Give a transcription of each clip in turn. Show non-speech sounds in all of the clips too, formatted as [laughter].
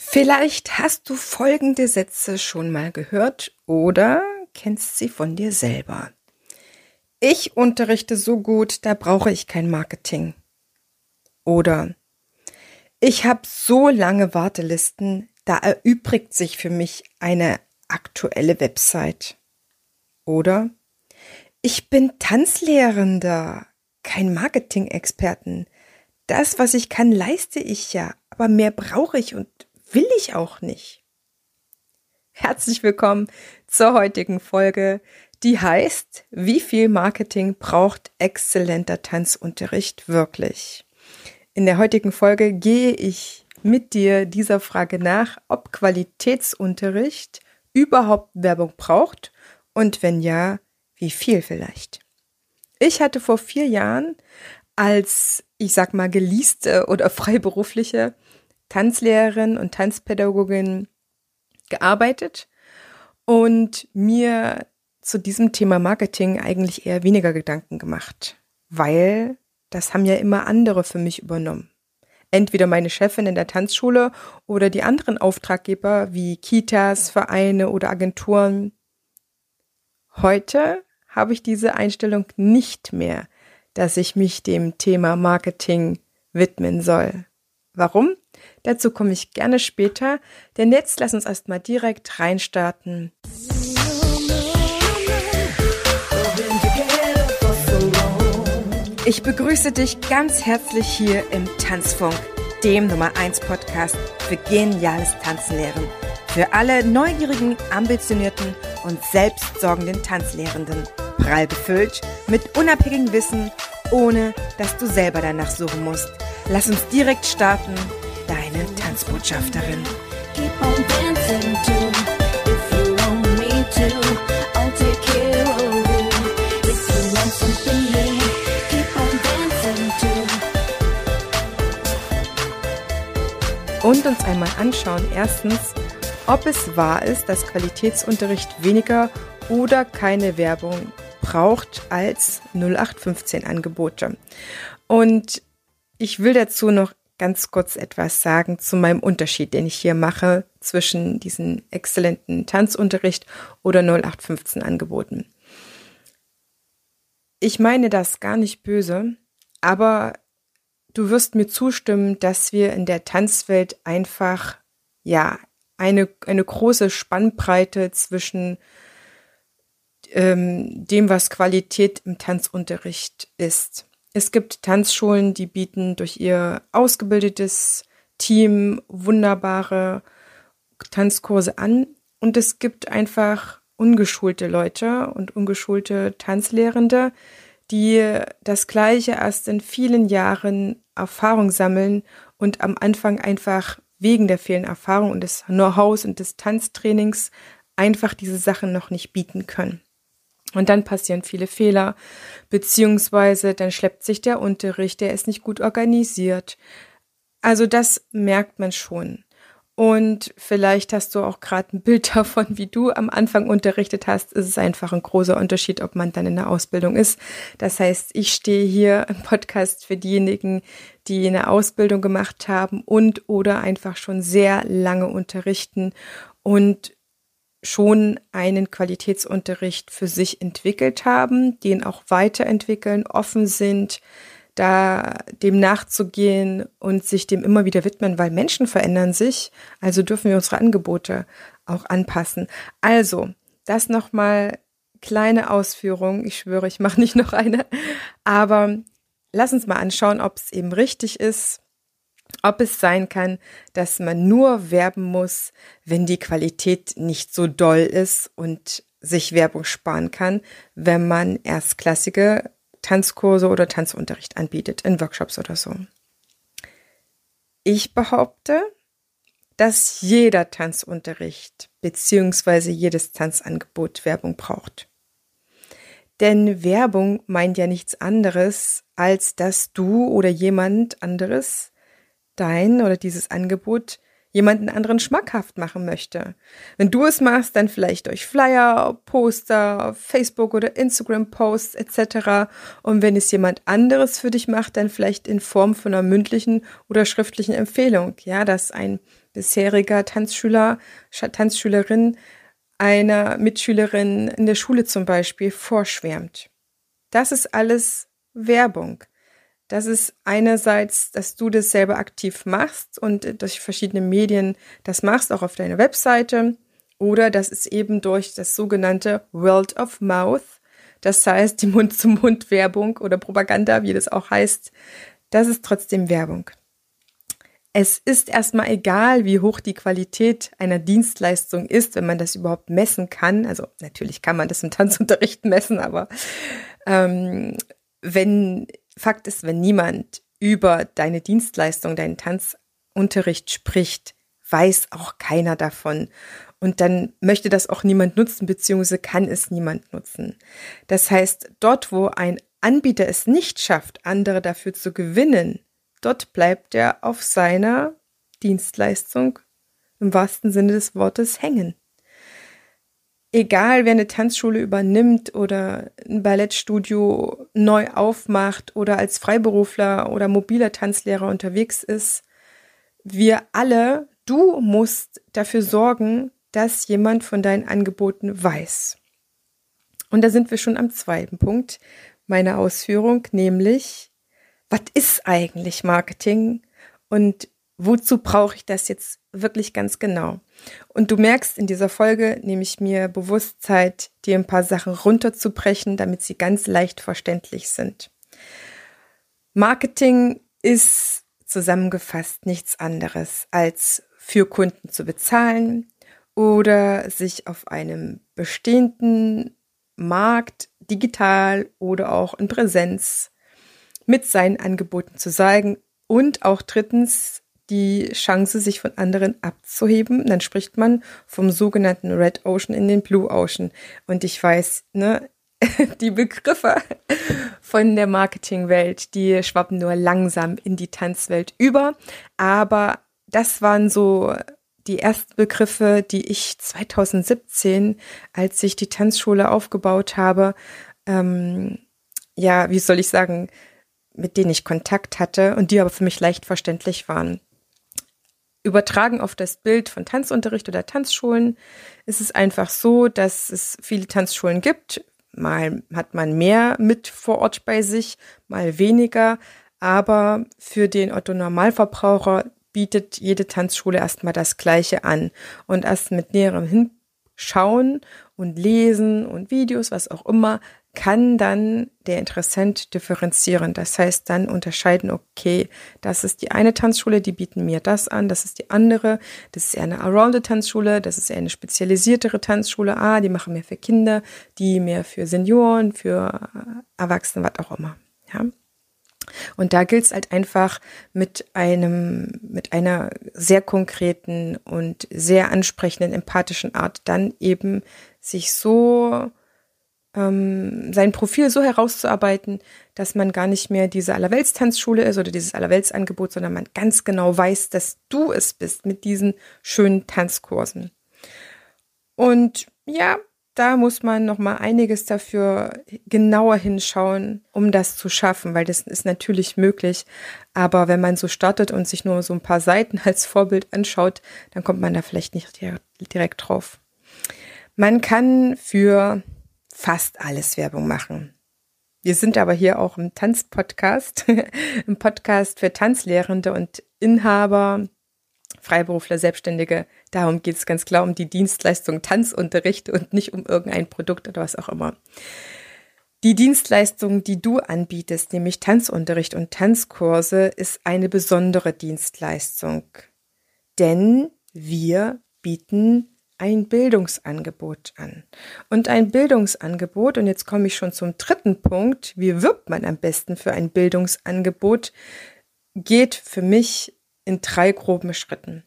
Vielleicht hast du folgende Sätze schon mal gehört oder kennst sie von dir selber. Ich unterrichte so gut, da brauche ich kein Marketing. Oder ich habe so lange Wartelisten, da erübrigt sich für mich eine aktuelle Website. Oder ich bin Tanzlehrender, kein Marketing-Experten. Das, was ich kann, leiste ich ja, aber mehr brauche ich und will ich auch nicht. Herzlich willkommen zur heutigen Folge, die heißt, wie viel Marketing braucht exzellenter Tanzunterricht wirklich? In der heutigen Folge gehe ich mit dir dieser Frage nach, ob Qualitätsunterricht überhaupt Werbung braucht und wenn ja, wie viel vielleicht. Ich hatte vor vier Jahren als, ich sag mal, geleaste oder [laughs] freiberufliche Tanzlehrerin und Tanzpädagogin gearbeitet und mir zu diesem Thema Marketing eigentlich eher weniger Gedanken gemacht, weil das haben ja immer andere für mich übernommen. Entweder meine Chefin in der Tanzschule oder die anderen Auftraggeber wie Kitas, Vereine oder Agenturen. Heute habe ich diese Einstellung nicht mehr, dass ich mich dem Thema Marketing widmen soll. Warum? Dazu komme ich gerne später, denn jetzt lass uns erstmal direkt reinstarten. Ich begrüße dich ganz herzlich hier im Tanzfunk, dem Nummer 1 Podcast für geniales Tanzenlehren. Für alle neugierigen, ambitionierten und selbstsorgenden Tanzlehrenden. Prall befüllt mit unabhängigem Wissen, ohne dass du selber danach suchen musst. Lass uns direkt starten deine Tanzbotschafterin. Und uns einmal anschauen, erstens, ob es wahr ist, dass Qualitätsunterricht weniger oder keine Werbung braucht als 0815 Angebote. Und ich will dazu noch ganz kurz etwas sagen zu meinem Unterschied, den ich hier mache zwischen diesen exzellenten Tanzunterricht oder 0815 Angeboten. Ich meine das gar nicht böse, aber du wirst mir zustimmen, dass wir in der Tanzwelt einfach, ja, eine, eine große Spannbreite zwischen ähm, dem, was Qualität im Tanzunterricht ist. Es gibt Tanzschulen, die bieten durch ihr ausgebildetes Team wunderbare Tanzkurse an. Und es gibt einfach ungeschulte Leute und ungeschulte Tanzlehrende, die das Gleiche erst in vielen Jahren Erfahrung sammeln und am Anfang einfach wegen der fehlenden Erfahrung und des Know-hows und des Tanztrainings einfach diese Sachen noch nicht bieten können. Und dann passieren viele Fehler, beziehungsweise dann schleppt sich der Unterricht, der ist nicht gut organisiert. Also das merkt man schon. Und vielleicht hast du auch gerade ein Bild [laughs] davon, wie du am Anfang unterrichtet hast. Es ist einfach ein großer Unterschied, ob man dann in der Ausbildung ist. Das heißt, ich stehe hier [laughs] im Podcast für diejenigen, die eine Ausbildung gemacht haben und oder einfach schon sehr lange unterrichten und schon einen Qualitätsunterricht für sich entwickelt haben, den auch weiterentwickeln, offen sind, da dem nachzugehen und sich dem immer wieder widmen, weil Menschen verändern sich, also dürfen wir unsere Angebote auch anpassen. Also, das nochmal kleine Ausführung. Ich schwöre, ich mache nicht noch eine, aber lass uns mal anschauen, ob es eben richtig ist, ob es sein kann, dass man nur werben muss, wenn die Qualität nicht so doll ist und sich Werbung sparen kann, wenn man erstklassige Tanzkurse oder Tanzunterricht anbietet, in Workshops oder so. Ich behaupte, dass jeder Tanzunterricht bzw. jedes Tanzangebot Werbung braucht. Denn Werbung meint ja nichts anderes, als dass du oder jemand anderes dein oder dieses Angebot jemanden anderen schmackhaft machen möchte. Wenn du es machst, dann vielleicht durch Flyer, Poster, Facebook oder Instagram Posts etc. Und wenn es jemand anderes für dich macht, dann vielleicht in Form von einer mündlichen oder schriftlichen Empfehlung. Ja, dass ein bisheriger Tanzschüler, Tanzschülerin einer Mitschülerin in der Schule zum Beispiel vorschwärmt. Das ist alles Werbung. Das ist einerseits, dass du das selber aktiv machst und durch verschiedene Medien das machst, auch auf deiner Webseite. Oder das ist eben durch das sogenannte World of Mouth. Das heißt, die [laughs] Mund-zu-Mund-Werbung oder Propaganda, wie das auch heißt. Das ist trotzdem Werbung. Es ist erstmal egal, wie hoch die Qualität einer Dienstleistung ist, wenn man das überhaupt messen kann. Also natürlich kann man das im Tanzunterricht [laughs] messen, aber ähm, wenn Fakt ist, wenn niemand über deine Dienstleistung, deinen Tanzunterricht spricht, weiß auch keiner davon. Und dann möchte das auch niemand nutzen, beziehungsweise kann es niemand nutzen. Das heißt, dort, wo ein Anbieter es nicht schafft, andere dafür zu gewinnen, dort bleibt er auf seiner Dienstleistung im wahrsten Sinne des Wortes hängen egal wer eine Tanzschule übernimmt oder ein Ballettstudio neu aufmacht oder als Freiberufler oder mobiler Tanzlehrer unterwegs ist, wir alle, du musst dafür sorgen, dass jemand von deinen Angeboten weiß. Und da sind wir schon am zweiten Punkt meiner Ausführung, nämlich, was ist eigentlich Marketing und wozu brauche ich das jetzt wirklich ganz genau? Und du merkst, in dieser Folge nehme ich mir bewusst Zeit, dir ein paar Sachen runterzubrechen, damit sie ganz leicht verständlich sind. Marketing ist zusammengefasst nichts anderes als für Kunden zu bezahlen oder sich auf einem bestehenden Markt digital oder auch in Präsenz mit seinen Angeboten zu zeigen und auch drittens die Chance, sich von anderen abzuheben. Dann spricht man vom sogenannten Red Ocean in den Blue Ocean. Und ich weiß, ne, [laughs] die Begriffe von der Marketingwelt, die schwappen nur langsam in die Tanzwelt über. Aber das waren so die ersten Begriffe, die ich 2017, als ich die Tanzschule aufgebaut habe, ähm, ja, wie soll ich sagen, mit denen ich Kontakt hatte und die aber für mich leicht verständlich waren. Übertragen auf das Bild von Tanzunterricht oder Tanzschulen ist es einfach so, dass es viele Tanzschulen gibt. Mal hat man mehr mit vor Ort bei sich, mal weniger. Aber für den Otto Normalverbraucher bietet jede Tanzschule erstmal das Gleiche an. Und erst mit näherem Hinschauen und Lesen und Videos, was auch immer, kann dann der Interessent differenzieren. Das heißt dann unterscheiden, okay, das ist die eine Tanzschule, die bieten mir das an, das ist die andere, das ist eher eine Arounded Tanzschule, das ist eher eine spezialisiertere Tanzschule, ah, die machen mehr für Kinder, die mehr für Senioren, für Erwachsene, was auch immer. Ja. Und da gilt es halt einfach mit einem, mit einer sehr konkreten und sehr ansprechenden, empathischen Art dann eben sich so ähm, sein Profil so herauszuarbeiten, dass man gar nicht mehr diese Allerweltstanzschule ist oder dieses Allerweltsangebot, sondern man ganz genau weiß, dass du es bist mit diesen schönen Tanzkursen. Und ja, da muss man noch mal einiges dafür genauer hinschauen, um das zu schaffen, weil das ist natürlich möglich. Aber wenn man so startet und sich nur so ein paar Seiten [laughs] als Vorbild anschaut, dann kommt man da vielleicht nicht direkt drauf. Man kann für fast alles Werbung machen. Wir sind aber hier auch im Tanzpodcast, [laughs] im Podcast für Tanzlehrende und Inhaber, Freiberufler, Selbstständige. Darum geht es ganz klar um die Dienstleistung Tanzunterricht und nicht um irgendein Produkt oder was auch immer. Die Dienstleistung, die du anbietest, nämlich Tanzunterricht und Tanzkurse, ist eine besondere Dienstleistung. Denn wir bieten ein Bildungsangebot an. Und ein Bildungsangebot, und jetzt komme ich schon zum dritten Punkt, wie wirbt man am besten für ein Bildungsangebot, geht für mich in drei groben Schritten.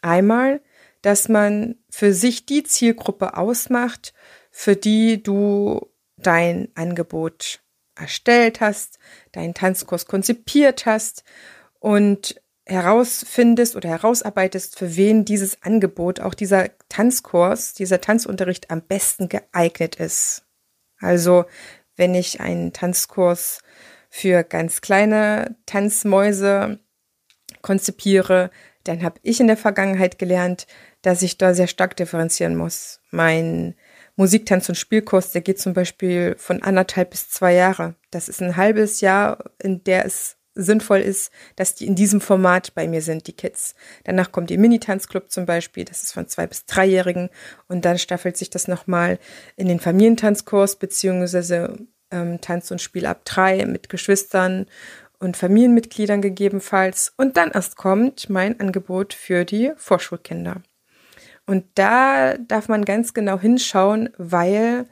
Einmal, dass man für sich die Zielgruppe ausmacht, für die du dein Angebot erstellt hast, deinen Tanzkurs konzipiert hast und herausfindest oder herausarbeitest, für wen dieses Angebot, auch dieser Tanzkurs, dieser Tanzunterricht am besten geeignet ist. Also, wenn ich einen Tanzkurs für ganz kleine Tanzmäuse konzipiere, dann habe ich in der Vergangenheit gelernt, dass ich da sehr stark differenzieren muss. Mein Musiktanz- und Spielkurs, der geht zum Beispiel von anderthalb bis zwei Jahre. Das ist ein halbes Jahr, in der es sinnvoll ist, dass die in diesem Format bei mir sind, die Kids. Danach kommt die Mini-Tanzclub zum Beispiel, das ist von zwei bis dreijährigen und dann staffelt sich das nochmal in den Familientanzkurs beziehungsweise ähm, Tanz und Spiel ab drei mit Geschwistern und Familienmitgliedern gegebenenfalls. Und dann erst kommt mein Angebot für die Vorschulkinder. Und da darf man ganz genau hinschauen, weil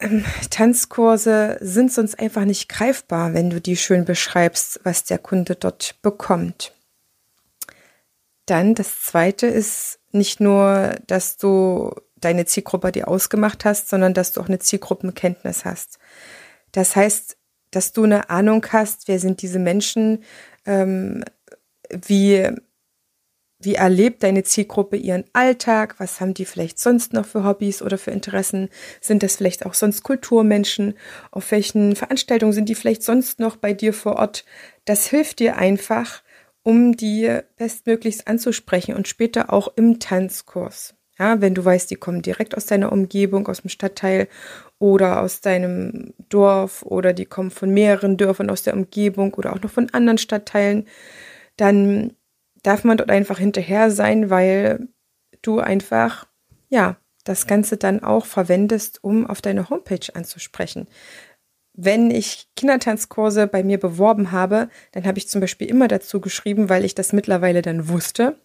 ähm, Tanzkurse sind sonst einfach nicht greifbar, wenn du die schön beschreibst, was der Kunde dort bekommt. Dann das zweite ist nicht nur, dass du deine Zielgruppe dir ausgemacht hast, sondern dass du auch eine Zielgruppenkenntnis hast. Das heißt, dass du eine Ahnung hast, wer sind diese Menschen, ähm, wie wie erlebt deine Zielgruppe ihren Alltag? Was haben die vielleicht sonst noch für Hobbys oder für Interessen? Sind das vielleicht auch sonst Kulturmenschen? Auf welchen Veranstaltungen sind die vielleicht sonst noch bei dir vor Ort? Das hilft dir einfach, um die bestmöglichst anzusprechen und später auch im Tanzkurs. Ja, wenn du weißt, die kommen direkt aus deiner Umgebung, aus dem Stadtteil oder aus deinem Dorf oder die kommen von mehreren Dörfern aus der Umgebung oder auch noch von anderen Stadtteilen, dann darf man dort einfach hinterher sein, weil du einfach, ja, das Ganze dann auch verwendest, um auf deine Homepage anzusprechen. Wenn ich Kindertanzkurse bei mir beworben habe, dann habe ich zum Beispiel immer dazu geschrieben, weil ich das mittlerweile dann wusste,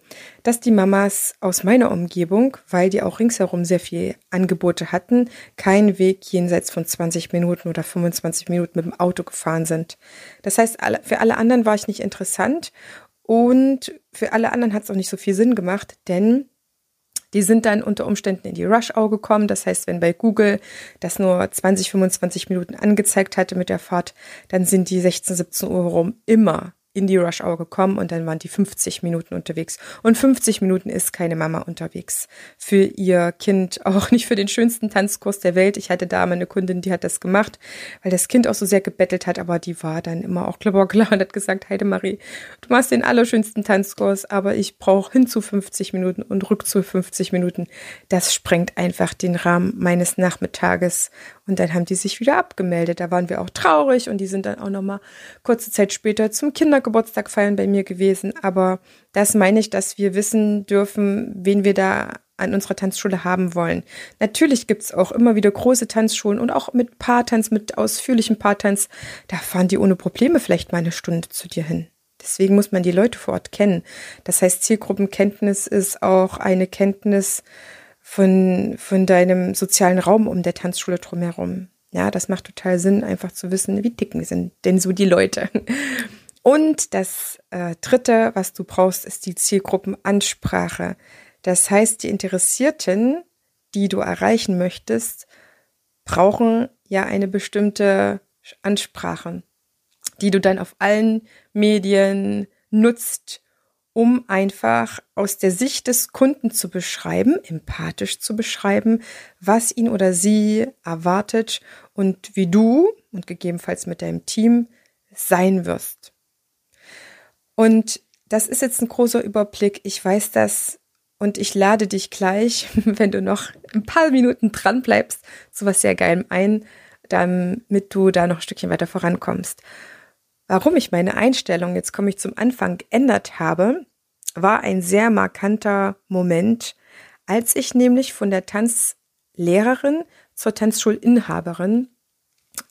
dass die Mamas aus meiner Umgebung, weil die auch ringsherum sehr viel Angebote hatten, keinen Weg jenseits von 20 Minuten oder 25 Minuten mit dem Auto gefahren sind. Das heißt, für alle anderen war ich nicht interessant und für alle anderen hat es auch nicht so viel Sinn gemacht, denn die sind dann unter Umständen in die Rush-Hour gekommen. Das heißt, wenn bei Google das nur 20, 25 Minuten angezeigt hatte mit der Fahrt, dann sind die 16, 17 Uhr rum immer in die Rush Hour gekommen und dann waren die 50 Minuten unterwegs. Und 50 Minuten ist keine Mama unterwegs. Für ihr Kind, [laughs] auch nicht für den schönsten Tanzkurs der Welt. Ich hatte da mal eine Kundin, die hat das gemacht, weil das Kind auch so sehr gebettelt hat, aber die war dann immer auch klar und hat gesagt, Heidemarie, du machst den allerschönsten Tanzkurs, aber ich brauche hin zu 50 Minuten und rück zu 50 Minuten. Das sprengt einfach den Rahmen meines Nachmittages. Und dann haben die sich wieder abgemeldet. Da waren wir auch traurig und die sind dann auch nochmal kurze Zeit später zum Kindergeburtstag feiern bei mir gewesen. Aber das meine ich, dass wir wissen dürfen, wen wir da an unserer Tanzschule haben wollen. Natürlich gibt's auch immer wieder große Tanzschulen und auch mit Paartanz, mit ausführlichem Paartanz. Da fahren die ohne Probleme vielleicht mal eine Stunde zu dir hin. Deswegen muss man die Leute vor Ort kennen. Das heißt, Zielgruppenkenntnis ist auch eine Kenntnis von, von deinem sozialen Raum um der Tanzschule drumherum. Ja, das macht total Sinn, einfach zu wissen, wie dicken sind denn so die Leute. [laughs] Und das äh, Dritte, was du brauchst, ist die Zielgruppenansprache. Das heißt, die Interessierten, die du erreichen möchtest, brauchen ja eine bestimmte Ansprache, die du dann auf allen Medien nutzt, um einfach aus der Sicht des Kunden zu beschreiben, empathisch zu beschreiben, was ihn oder sie erwartet und wie du und gegebenenfalls mit deinem Team sein wirst. Und das ist jetzt ein großer Überblick. Ich weiß das und ich lade dich gleich, [laughs] wenn du noch ein paar Minuten dran bleibst, zu was sehr geilem ein, damit du da noch ein Stückchen weiter vorankommst. Warum ich meine Einstellung, jetzt komme ich zum Anfang, geändert habe, war ein sehr markanter Moment, als ich nämlich von der Tanzlehrerin zur Tanzschulinhaberin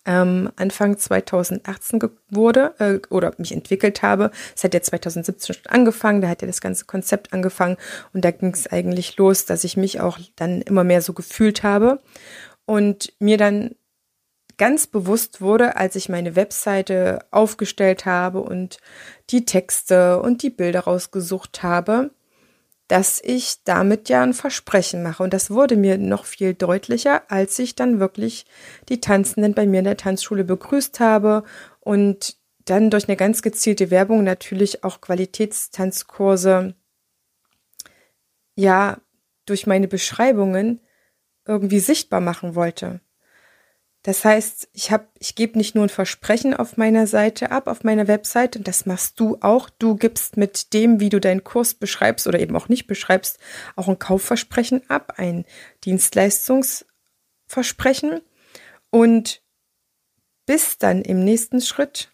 ähm, Anfang 2018 wurde äh, oder mich entwickelt habe. Es hat ja 2017 schon angefangen, da hat ja das ganze Konzept angefangen und da ging es eigentlich los, dass ich mich auch dann immer mehr so gefühlt habe und mir dann ganz bewusst wurde, als ich meine Webseite aufgestellt habe und die Texte und die Bilder rausgesucht habe, dass ich damit ja ein Versprechen mache. Und das wurde mir noch viel deutlicher, als ich dann wirklich die Tanzenden bei mir in der Tanzschule begrüßt habe und dann durch eine ganz gezielte Werbung natürlich auch Qualitätstanzkurse, ja, durch meine Beschreibungen irgendwie sichtbar machen wollte. Das heißt, ich habe, ich gebe nicht nur ein Versprechen auf meiner Seite ab, auf meiner Website, und das machst du auch. Du gibst mit dem, wie du deinen Kurs beschreibst oder eben auch nicht beschreibst, auch ein Kaufversprechen ab, ein Dienstleistungsversprechen und bist dann im nächsten Schritt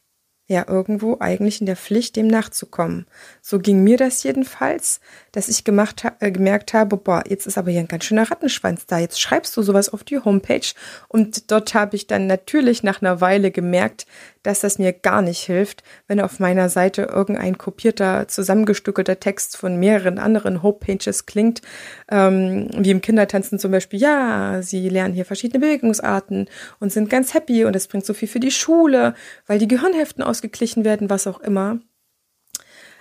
ja irgendwo eigentlich in der Pflicht, dem nachzukommen. So ging mir das jedenfalls, dass ich gemacht, äh, gemerkt habe, boah, jetzt ist aber hier ein ganz schöner Rattenschwanz da. Jetzt schreibst du sowas auf die Homepage und dort habe ich dann natürlich nach einer Weile gemerkt, dass das mir gar nicht hilft, wenn auf meiner Seite irgendein kopierter, zusammengestückelter Text von mehreren anderen Homepages klingt, ähm, wie im Kindertanzen zum Beispiel, ja, sie lernen hier verschiedene Bewegungsarten und sind ganz happy und es bringt so viel für die Schule, weil die Gehirnhälften ausgeglichen werden, was auch immer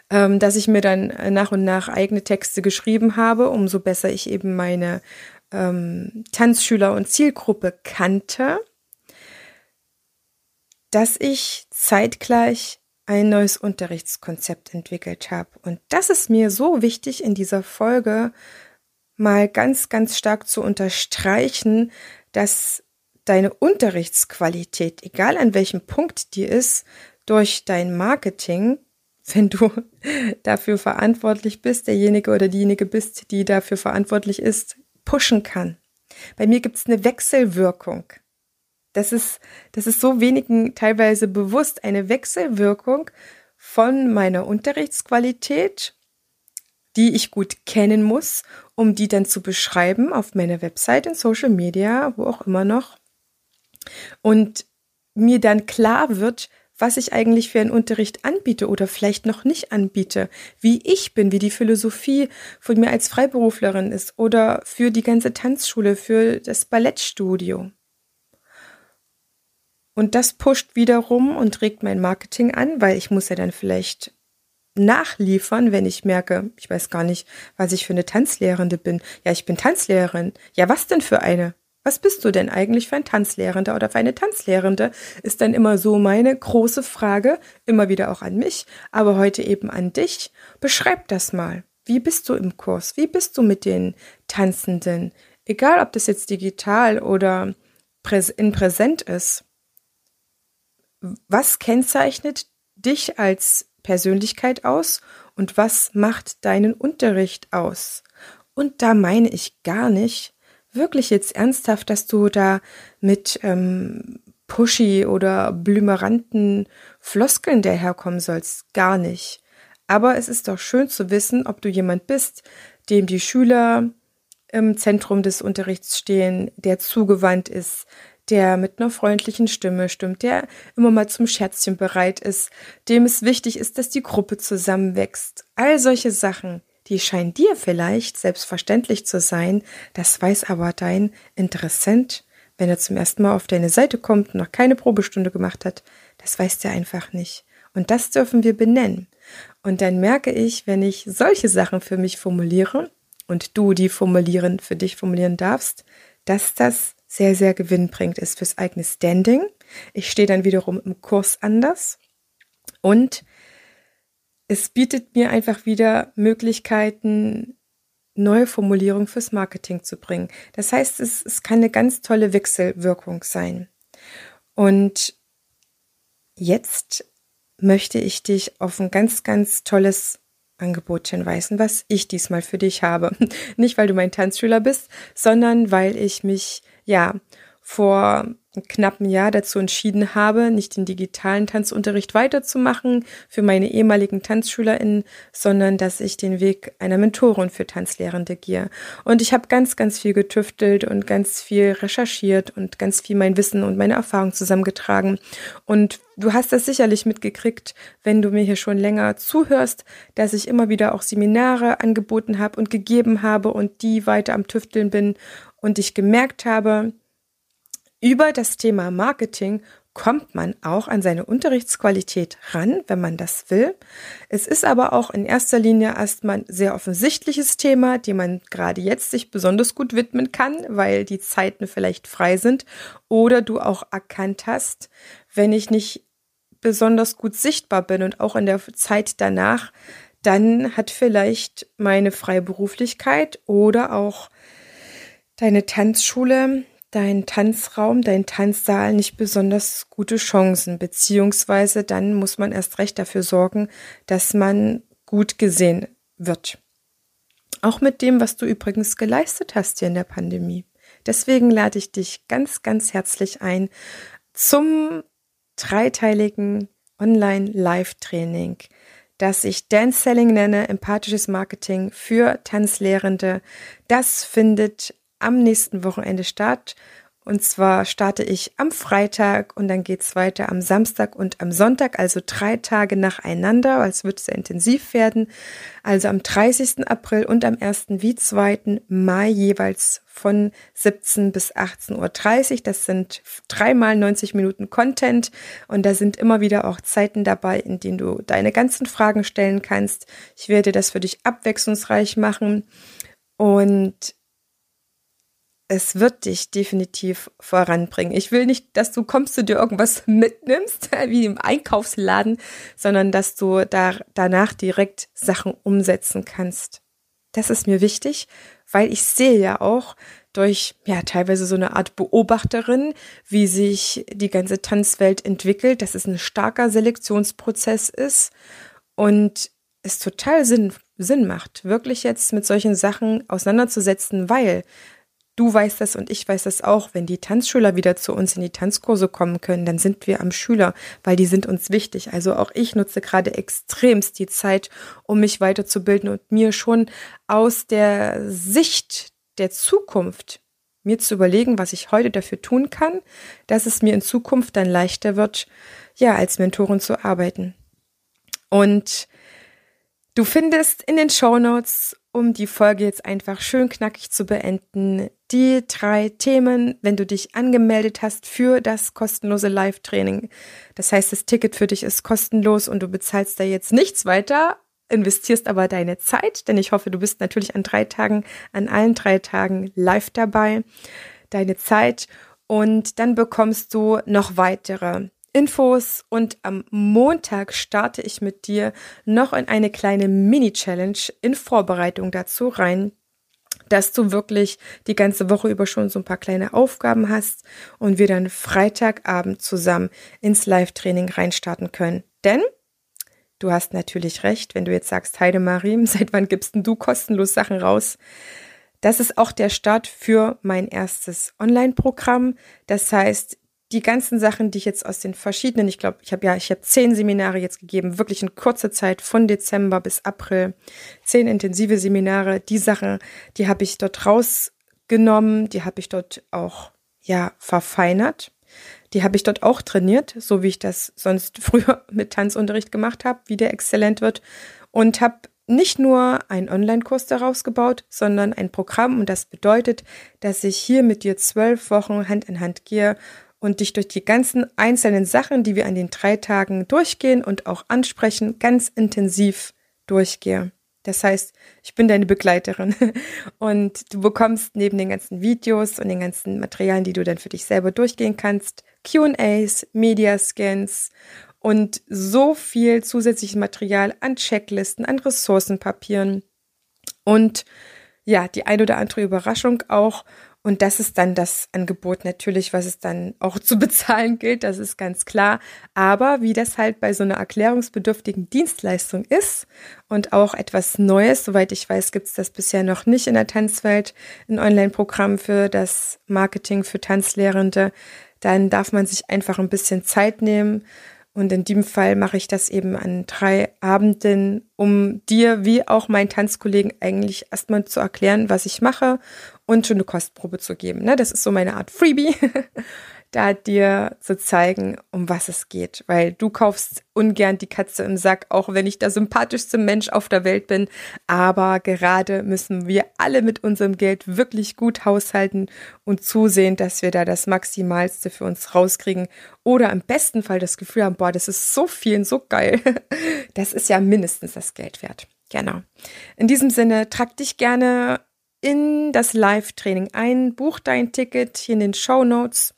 ähm, dass ich mir dann nach und nach eigene Texte geschrieben habe, umso besser ich eben meine ähm, Tanzschüler und Zielgruppe kannte dass ich zeitgleich ein neues Unterrichtskonzept entwickelt habe. Und das ist mir so wichtig in dieser Folge mal ganz, ganz stark zu unterstreichen, dass deine Unterrichtsqualität, egal an welchem Punkt die ist, durch dein Marketing, wenn du [laughs] dafür verantwortlich bist, derjenige oder diejenige bist, die dafür verantwortlich ist, pushen kann. Bei mir gibt es eine Wechselwirkung. Das ist, das ist so wenigen teilweise bewusst eine Wechselwirkung von meiner Unterrichtsqualität, die ich gut kennen muss, um die dann zu beschreiben auf meiner Website, in Social Media, wo auch immer noch. Und mir dann klar wird, was ich eigentlich für einen Unterricht anbiete oder vielleicht noch nicht anbiete, wie ich bin, wie die Philosophie von mir als Freiberuflerin ist oder für die ganze Tanzschule, für das Ballettstudio. Und das pusht wiederum und regt mein Marketing an, weil ich muss ja dann vielleicht nachliefern, wenn ich merke, ich weiß gar nicht, was ich für eine Tanzlehrende bin. Ja, ich bin Tanzlehrerin. Ja, was denn für eine? Was bist du denn eigentlich für ein Tanzlehrender oder für eine Tanzlehrende? Ist dann immer so meine große Frage, immer wieder auch an mich, aber heute eben an dich. Beschreib das mal. Wie bist du im Kurs? Wie bist du mit den Tanzenden? Egal, ob das jetzt digital oder in Präsent ist was kennzeichnet dich als Persönlichkeit aus und was macht deinen Unterricht aus? Und da meine ich gar nicht wirklich jetzt ernsthaft, dass du da mit ähm, pushy oder blümeranten Floskeln daherkommen sollst. Gar nicht. Aber es ist doch schön zu wissen, ob du jemand bist, dem die Schüler im Zentrum des Unterrichts stehen, der zugewandt ist, der mit einer freundlichen Stimme stimmt, der immer mal zum Scherzchen bereit ist, dem es wichtig ist, dass die Gruppe zusammenwächst. All solche Sachen, die scheinen dir vielleicht selbstverständlich zu sein, das weiß aber dein Interessent, wenn er zum ersten Mal auf deine Seite kommt und noch keine Probestunde gemacht hat, das weiß der einfach nicht. Und das dürfen wir benennen. Und dann merke ich, wenn ich solche Sachen für mich formuliere und du die formulieren, für dich formulieren darfst, dass das sehr, sehr gewinnbringend ist fürs eigene Standing. Ich stehe dann wiederum im Kurs anders und es bietet mir einfach wieder Möglichkeiten, neue Formulierungen fürs Marketing zu bringen. Das heißt, es, es kann eine ganz tolle Wechselwirkung sein. Und jetzt möchte ich dich auf ein ganz, ganz tolles Angebot hinweisen, was ich diesmal für dich habe. [laughs] Nicht, weil du mein Tanzschüler bist, sondern weil ich mich ja, vor knappen Jahr dazu entschieden habe, nicht den digitalen Tanzunterricht weiterzumachen für meine ehemaligen TanzschülerInnen, sondern dass ich den Weg einer Mentorin für Tanzlehrende gehe. Und ich habe ganz, ganz viel getüftelt und ganz viel recherchiert und ganz viel mein Wissen und meine Erfahrung zusammengetragen. Und du hast das sicherlich mitgekriegt, wenn du mir hier schon länger zuhörst, dass ich immer wieder auch Seminare angeboten habe und gegeben habe und die weiter am Tüfteln bin und ich gemerkt habe, über das Thema Marketing kommt man auch an seine Unterrichtsqualität ran, wenn man das will. Es ist aber auch in erster Linie erstmal ein sehr offensichtliches Thema, dem man gerade jetzt sich besonders gut widmen kann, weil die Zeiten vielleicht frei sind oder du auch erkannt hast, wenn ich nicht besonders gut sichtbar bin und auch in der Zeit danach, dann hat vielleicht meine Freiberuflichkeit oder auch deine Tanzschule, dein Tanzraum, dein Tanzsaal nicht besonders gute Chancen, beziehungsweise dann muss man erst recht dafür sorgen, dass man gut gesehen wird. Auch mit dem, was du übrigens geleistet hast hier in der Pandemie. Deswegen lade ich dich ganz, ganz herzlich ein zum dreiteiligen Online-Live-Training, das ich Dance Selling nenne, empathisches Marketing für Tanzlehrende. Das findet am nächsten Wochenende statt und zwar starte ich am Freitag und dann geht's weiter am Samstag und am Sonntag, also drei Tage nacheinander, weil es wird sehr intensiv werden. Also am 30. April und am 1. wie 2. Mai jeweils von 17 bis 18.30 Uhr. Das sind dreimal 90 Minuten Content und da sind immer wieder auch Zeiten dabei, in denen du deine ganzen Fragen stellen kannst. Ich werde das für dich abwechslungsreich machen und es wird dich definitiv voranbringen. Ich will nicht, dass du kommst, du dir irgendwas [laughs] mitnimmst, [laughs] wie im Einkaufsladen, sondern dass du da, danach direkt Sachen umsetzen kannst. Das ist mir wichtig, weil ich sehe ja auch durch, ja, teilweise so eine Art Beobachterin, wie sich die ganze Tanzwelt entwickelt, dass es ein starker Selektionsprozess ist und es total Sinn, Sinn macht, wirklich jetzt mit solchen Sachen auseinanderzusetzen, weil Du weißt das und ich weiß das auch. Wenn die Tanzschüler wieder zu uns in die Tanzkurse kommen können, dann sind wir am Schüler, weil die sind uns wichtig. Also auch ich nutze gerade extremst die Zeit, um mich weiterzubilden und mir schon aus der Sicht der Zukunft mir zu überlegen, was ich heute dafür tun kann, dass es mir in Zukunft dann leichter wird, ja, als Mentorin zu arbeiten. Und du findest in den Show Notes um die Folge jetzt einfach schön knackig zu beenden, die drei Themen, wenn du dich angemeldet hast für das kostenlose Live-Training. Das heißt, das Ticket für dich ist kostenlos und du bezahlst da jetzt nichts weiter, investierst aber deine Zeit, denn ich hoffe, du bist natürlich an drei Tagen, an allen drei Tagen live dabei, deine Zeit. Und dann bekommst du noch weitere Infos. Und am Montag starte ich mit dir noch in eine kleine Mini-Challenge in Vorbereitung dazu rein, dass du wirklich die ganze Woche über schon so ein paar kleine Aufgaben hast und wir dann Freitagabend zusammen ins Live-Training reinstarten können. Denn du hast natürlich recht, wenn du jetzt sagst, Heide Marie, [laughs] seit wann gibst denn du kostenlos Sachen raus? Das ist auch der Start für mein erstes Online-Programm. Das heißt, die ganzen Sachen, die ich jetzt aus den verschiedenen, ich glaube, ich habe ja, ich habe zehn Seminare jetzt gegeben, wirklich in kurzer Zeit von Dezember bis April, zehn intensive Seminare. Die Sachen, die habe ich dort rausgenommen, die habe ich dort auch ja verfeinert. Die habe ich dort auch trainiert, so wie ich das sonst [laughs] früher mit Tanzunterricht gemacht habe, wie der exzellent wird und habe nicht nur einen Online-Kurs daraus gebaut, sondern ein Programm und das bedeutet, dass ich hier mit dir zwölf Wochen Hand in Hand gehe und dich durch die ganzen einzelnen Sachen, die wir an den drei Tagen durchgehen und auch ansprechen, ganz intensiv durchgehe. Das heißt, ich bin deine Begleiterin [laughs] und du bekommst neben den ganzen Videos und den ganzen Materialien, die du dann für dich selber durchgehen kannst, QAs, Mediascans und so viel zusätzliches Material an Checklisten, an Ressourcenpapieren und ja, die ein oder andere Überraschung auch. Und das ist dann das Angebot natürlich, was es dann auch zu [laughs] bezahlen gilt, das ist ganz klar. Aber wie das halt bei so einer erklärungsbedürftigen Dienstleistung ist und auch etwas Neues, soweit ich weiß, gibt es das bisher noch nicht in der Tanzwelt, ein Online-Programm für das Marketing für Tanzlehrende, dann darf man sich einfach ein bisschen Zeit nehmen und in dem Fall mache ich das eben an drei Abenden, um dir wie auch meinen Tanzkollegen eigentlich erstmal zu erklären, was ich mache und schon eine Kostprobe zu geben. Ne? Das ist so meine Art Freebie. [laughs] da dir zu zeigen, um was es geht. Weil du kaufst ungern die Katze im Sack, auch wenn ich der sympathischste Mensch auf der Welt bin. Aber gerade müssen wir alle mit unserem Geld wirklich gut haushalten und zusehen, dass wir da das Maximalste für uns rauskriegen. Oder im besten Fall das Gefühl haben, boah, das ist so viel und so geil. [laughs] Das ist ja mindestens das Geld wert. Genau. In diesem Sinne, trag dich gerne in das Live-Training ein, buch dein Ticket hier in den Show Notes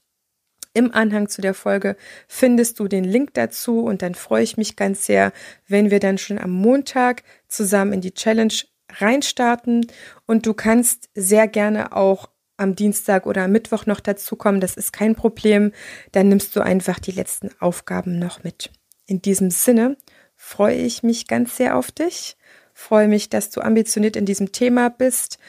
Im Anhang zu der Folge findest du den Link dazu und dann freue ich mich ganz sehr, wenn wir dann schon am Montag zusammen in die Challenge reinstarten. Und du kannst sehr gerne auch am Dienstag oder am Mittwoch noch dazukommen, das ist kein Problem, dann nimmst du einfach die letzten Aufgaben noch mit. In diesem Sinne freue ich mich ganz sehr auf dich, freue mich, dass du ambitioniert in diesem Thema bist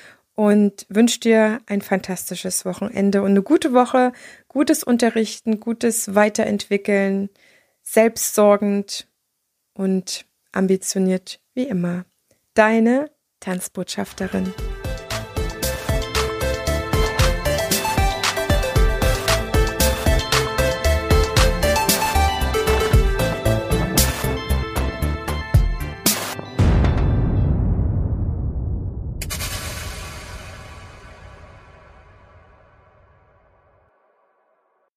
und wünsche dir ein fantastisches Wochenende und eine gute Woche, gutes Unterrichten, gutes Weiterentwickeln, selbstsorgend und ambitioniert wie immer. Deine Tanzbotschafterin.